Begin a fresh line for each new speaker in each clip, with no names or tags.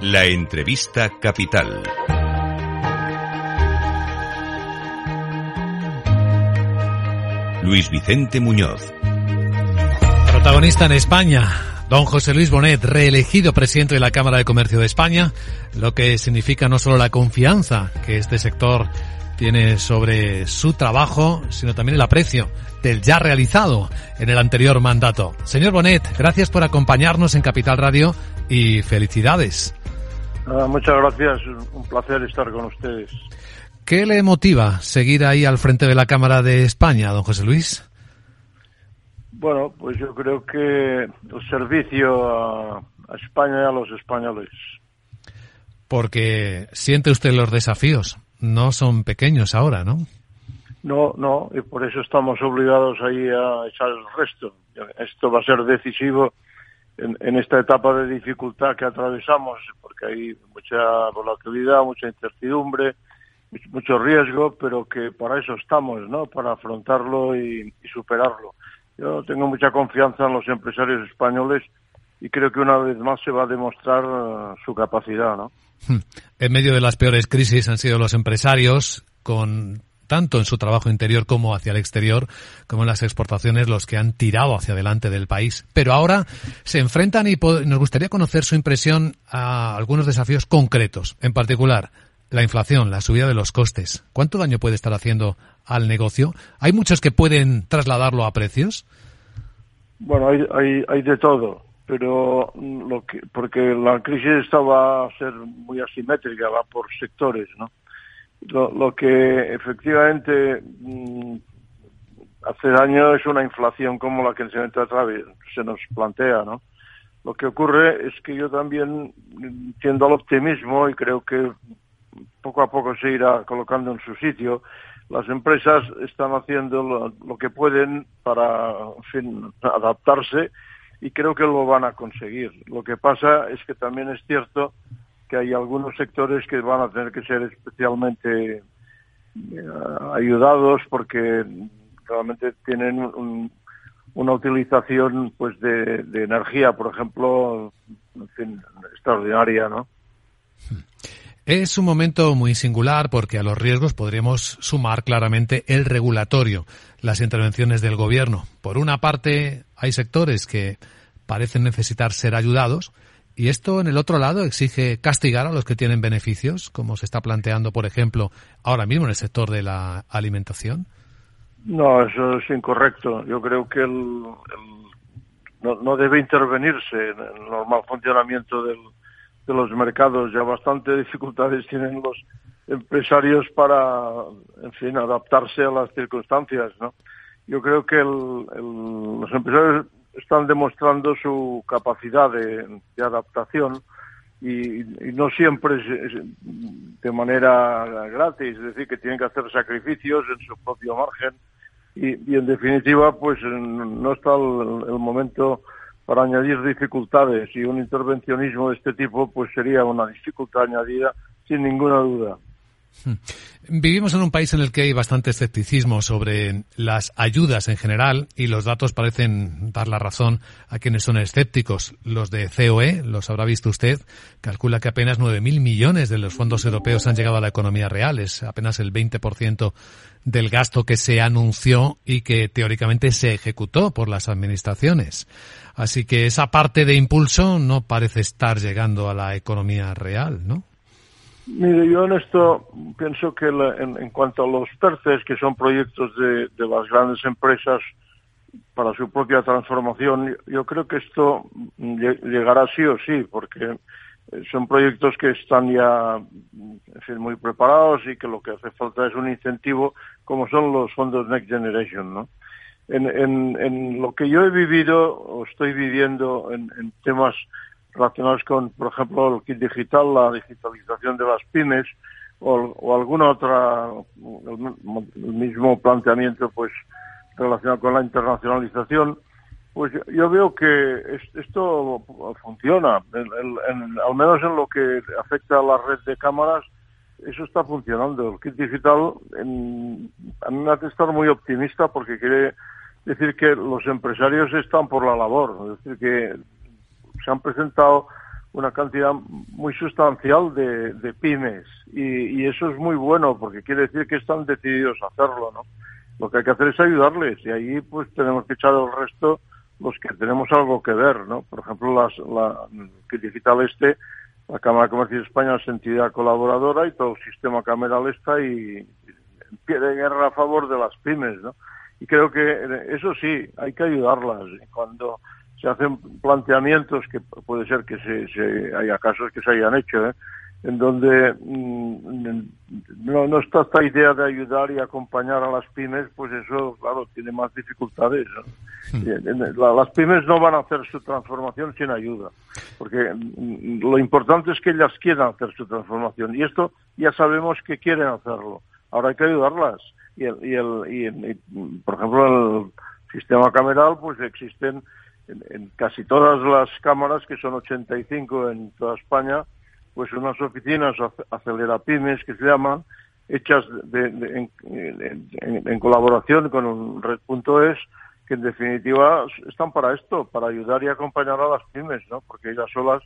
La entrevista capital. Luis Vicente Muñoz.
Protagonista en España. Don José Luis Bonet, reelegido presidente de la Cámara de Comercio de España, lo que significa no solo la confianza que este sector tiene sobre su trabajo, sino también el aprecio del ya realizado en el anterior mandato. Señor Bonet, gracias por acompañarnos en Capital Radio y felicidades.
Muchas gracias, un placer estar con ustedes.
¿Qué le motiva seguir ahí al frente de la Cámara de España, don José Luis?
Bueno, pues yo creo que el servicio a, España y a los españoles.
Porque siente usted los desafíos, no son pequeños ahora, ¿no?
No, no, y por eso estamos obligados ahí a echar el resto. Esto va a ser decisivo en, en, esta etapa de dificultad que atravesamos, porque hay mucha volatilidad, mucha incertidumbre, mucho riesgo, pero que para eso estamos, ¿no? Para afrontarlo y, superarlo. Yo tengo mucha confianza en los empresarios españoles y creo que una vez más se va a demostrar uh, su capacidad, ¿no?
Hmm. En medio de las peores crisis han sido los empresarios con tanto en su trabajo interior como hacia el exterior, como en las exportaciones, los que han tirado hacia adelante del país. Pero ahora se enfrentan y nos gustaría conocer su impresión a algunos desafíos concretos, en particular la inflación, la subida de los costes, ¿cuánto daño puede estar haciendo al negocio? ¿Hay muchos que pueden trasladarlo a precios?
Bueno, hay, hay, hay de todo, pero lo que, porque la crisis esta va a ser muy asimétrica, va por sectores, ¿no? Lo, lo que efectivamente mm, hace daño es una inflación como la que se, nos plantea, ¿no? Lo que ocurre es que yo también tiendo al optimismo y creo que poco a poco se irá colocando en su sitio. Las empresas están haciendo lo, que pueden para, fin, adaptarse y creo que lo van a conseguir. Lo que pasa es que también es cierto que hay algunos sectores que van a tener que ser especialmente eh, ayudados porque realmente tienen una utilización pues de, energía, por ejemplo, extraordinaria, ¿no?
Es un momento muy singular porque a los riesgos podríamos sumar claramente el regulatorio, las intervenciones del gobierno. Por una parte, hay sectores que parecen necesitar ser ayudados y esto en el otro lado exige castigar a los que tienen beneficios, como se está planteando, por ejemplo, ahora mismo en el sector de la alimentación.
No, eso es incorrecto. Yo creo que el, no, debe intervenirse en el normal funcionamiento del, de los mercados. Ya bastante dificultades tienen los empresarios para, en fin, adaptarse a las circunstancias, ¿no? Yo creo que los empresarios están demostrando su capacidad de, adaptación y, no siempre es, de manera gratis, es decir, que tienen que hacer sacrificios en su propio margen y, en definitiva, pues no está el momento para añadir dificultades y un intervencionismo de este tipo pues sería una dificultad añadida sin ninguna duda.
Hmm. Vivimos en un país en el que hay bastante escepticismo sobre las ayudas en general y los datos parecen dar la razón a quienes son escépticos. Los de COE, los habrá visto usted, calcula que apenas 9.000 millones de los fondos europeos han llegado a la economía real. Es apenas el 20% del gasto que se anunció y que teóricamente se ejecutó por las administraciones. Así que esa parte de impulso no parece estar llegando a la economía real, ¿no?
Mire, yo en esto pienso que en, cuanto a los PERCES, que son proyectos de, las grandes empresas para su propia transformación, yo creo que esto llegará sí o sí, porque son proyectos que están ya muy preparados y que lo que hace falta es un incentivo, como son los fondos Next Generation, ¿no? en, en, en, lo que yo he vivido o estoy viviendo en, en, temas relacionados con, por ejemplo, el kit digital, la digitalización de las pymes o, o alguna otra, el, mismo planteamiento, pues, relacionado con la internacionalización, pues yo veo que esto funciona, al menos en lo que afecta a la red de cámaras, eso está funcionando. El kit digital en, a mí me hace estar muy optimista porque quiere decir que los empresarios están por la labor, es decir, que se han presentado una cantidad muy sustancial de, de pymes y, y, eso es muy bueno porque quiere decir que están decididos a hacerlo, ¿no? Lo que hay que hacer es ayudarles y ahí pues tenemos que echar el resto los que tenemos algo que ver, ¿no? Por ejemplo, las, la Digital Este, la Cámara de Comercio de España es entidad colaboradora y todo el sistema cameral está y en pie de guerra a favor de las pymes, ¿no? Y creo que eso sí, hay que ayudarlas. Cuando se hacen planteamientos que puede ser que se, se haya casos que se hayan hecho, ¿eh? en donde mm, no, no está esta idea de ayudar y acompañar a las pymes, pues eso, claro, tiene más dificultades. ¿no? Las pymes no van a hacer su transformación sin ayuda, porque mm, lo importante es que ellas quieran hacer su transformación y esto ya sabemos que quieren hacerlo. Ahora hay que ayudarlas. Y, el, y, el, y, por ejemplo, el sistema cameral, pues existen en, casi todas las cámaras, que son 85 en toda España, pues unas oficinas acelerapymes que se llaman, hechas de, en, en, colaboración con un red.es, que en definitiva están para esto, para ayudar y acompañar a las pymes, ¿no? Porque ellas solas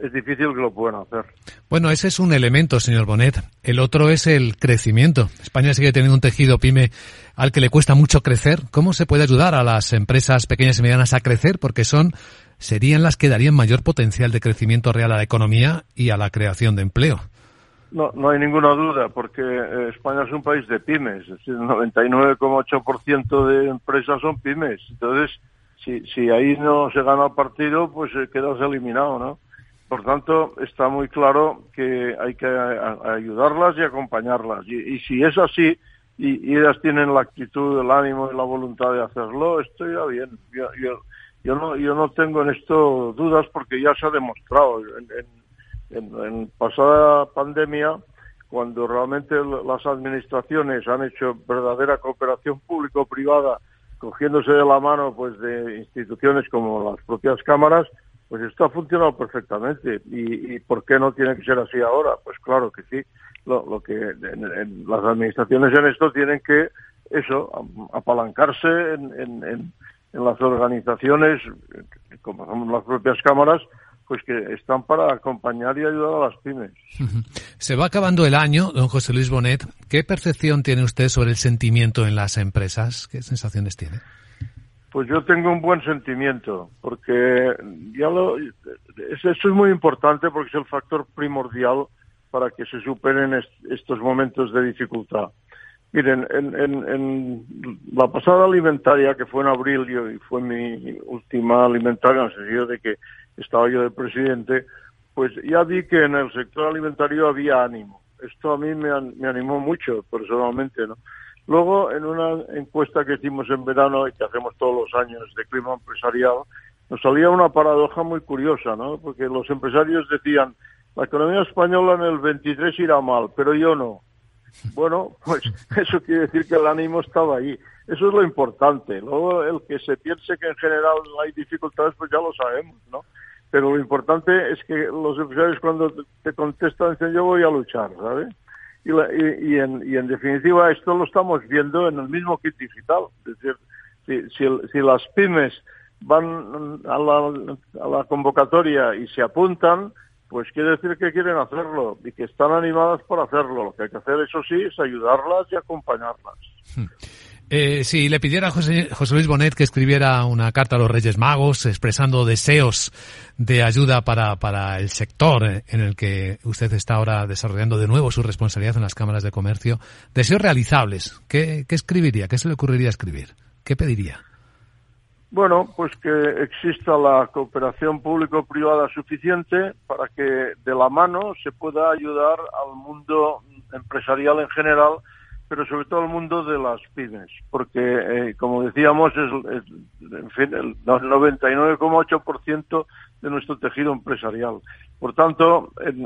es difícil que lo puedan hacer.
Bueno, ese es un elemento, señor Bonet. El otro es el crecimiento. España sigue teniendo un tejido pyme al que le cuesta mucho crecer. ¿Cómo se puede ayudar a las empresas pequeñas y medianas a crecer? Porque son serían las que darían mayor potencial de crecimiento real a la economía y a la creación de empleo.
No, no hay ninguna duda, porque eh, España es un país de pymes, es decir, el 99,8% de empresas son pymes. Entonces, si, si ahí no se gana el partido, pues eh, quedas eliminado, ¿no? Por tanto, está muy claro que hay que ayudarlas y acompañarlas. Y, si es así, y, y, ellas tienen la actitud, el ánimo y la voluntad de hacerlo, esto ya bien. Yo, yo, yo, no, yo no tengo en esto dudas porque ya se ha demostrado. En, en, en pasada pandemia, cuando realmente las administraciones han hecho verdadera cooperación público-privada, cogiéndose de la mano pues de instituciones como las propias cámaras, pues esto ha funcionado perfectamente. ¿Y, ¿Y, por qué no tiene que ser así ahora? Pues claro que sí. Lo, lo que las administraciones en esto tienen que, eso, apalancarse en, en las organizaciones, como son las propias cámaras, pues que están para acompañar y ayudar a las pymes.
Se va acabando el año, don José Luis Bonet. ¿Qué percepción tiene usted sobre el sentimiento en las empresas? ¿Qué sensaciones tiene?
Pues yo tengo un buen sentimiento, porque ya lo, eso es muy importante porque es el factor primordial para que se superen est estos momentos de dificultad. Miren, en, en, en, la pasada alimentaria, que fue en abril y fue mi última alimentaria, en el sentido de que estaba yo de presidente, pues ya vi que en el sector alimentario había ánimo. Esto a mí me animó mucho, personalmente, ¿no? Luego, en una encuesta que hicimos en verano y que hacemos todos los años de clima empresarial, nos salía una paradoja muy curiosa, ¿no? Porque los empresarios decían, la economía española en el 23 irá mal, pero yo no. Bueno, pues eso quiere decir que el ánimo estaba ahí. Eso es lo importante. Luego, el que se piense que en general hay dificultades, pues ya lo sabemos, ¿no? Pero lo importante es que los empresarios cuando te contestan dicen yo voy a luchar, ¿sabes? Y, la, y, y, en, y, en, definitiva esto lo estamos viendo en el mismo kit digital. Es decir, si, si, si las pymes van a la, a la, convocatoria y se apuntan, pues quiere decir que quieren hacerlo y que están animadas por hacerlo. Lo que hay que hacer, eso sí, es ayudarlas y acompañarlas.
Eh, si le pidiera a José, José, Luis Bonet que escribiera una carta a los Reyes Magos expresando deseos de ayuda para, para el sector en el que usted está ahora desarrollando de nuevo su responsabilidad en las cámaras de comercio, deseos realizables, ¿qué, qué escribiría? ¿Qué se le ocurriría escribir? ¿Qué pediría?
Bueno, pues que exista la cooperación público-privada suficiente para que de la mano se pueda ayudar al mundo empresarial en general pero sobre todo el mundo de las pymes, porque, eh, como decíamos, es, es en fin, el 99,8% de nuestro tejido empresarial. Por tanto, en,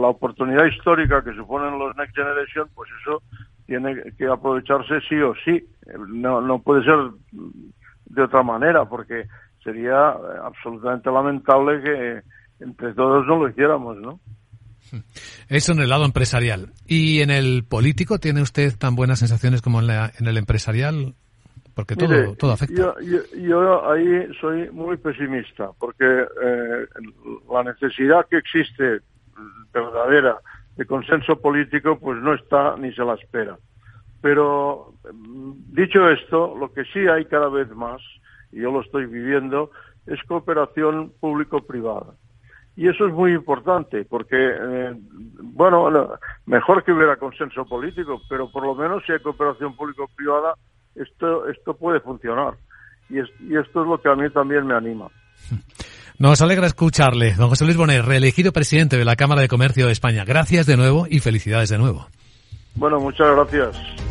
la oportunidad histórica que suponen los Next Generation, pues eso tiene que aprovecharse sí o sí. No, no puede ser de otra manera, porque sería absolutamente lamentable que entre todos no lo hiciéramos, ¿no?
Eso en el lado empresarial. ¿Y en el político tiene usted tan buenas sensaciones como en, la, en el empresarial? porque todo, todo afecta.
Yo, ahí soy muy pesimista, porque eh, la necesidad que existe verdadera de consenso político, pues no está ni se la espera. Pero mm, dicho esto, lo que sí hay cada vez más, y yo lo estoy viviendo, es cooperación público-privada. Y eso es muy importante, porque, eh, bueno, mejor que hubiera consenso político, pero por lo menos si hay cooperación público-privada, esto, esto puede funcionar. Y, y esto es lo que a mí también me anima.
Nos alegra escucharle, don José Luis Bonet, reelegido presidente de la Cámara de Comercio de España. Gracias de nuevo y felicidades de nuevo.
Bueno, muchas gracias.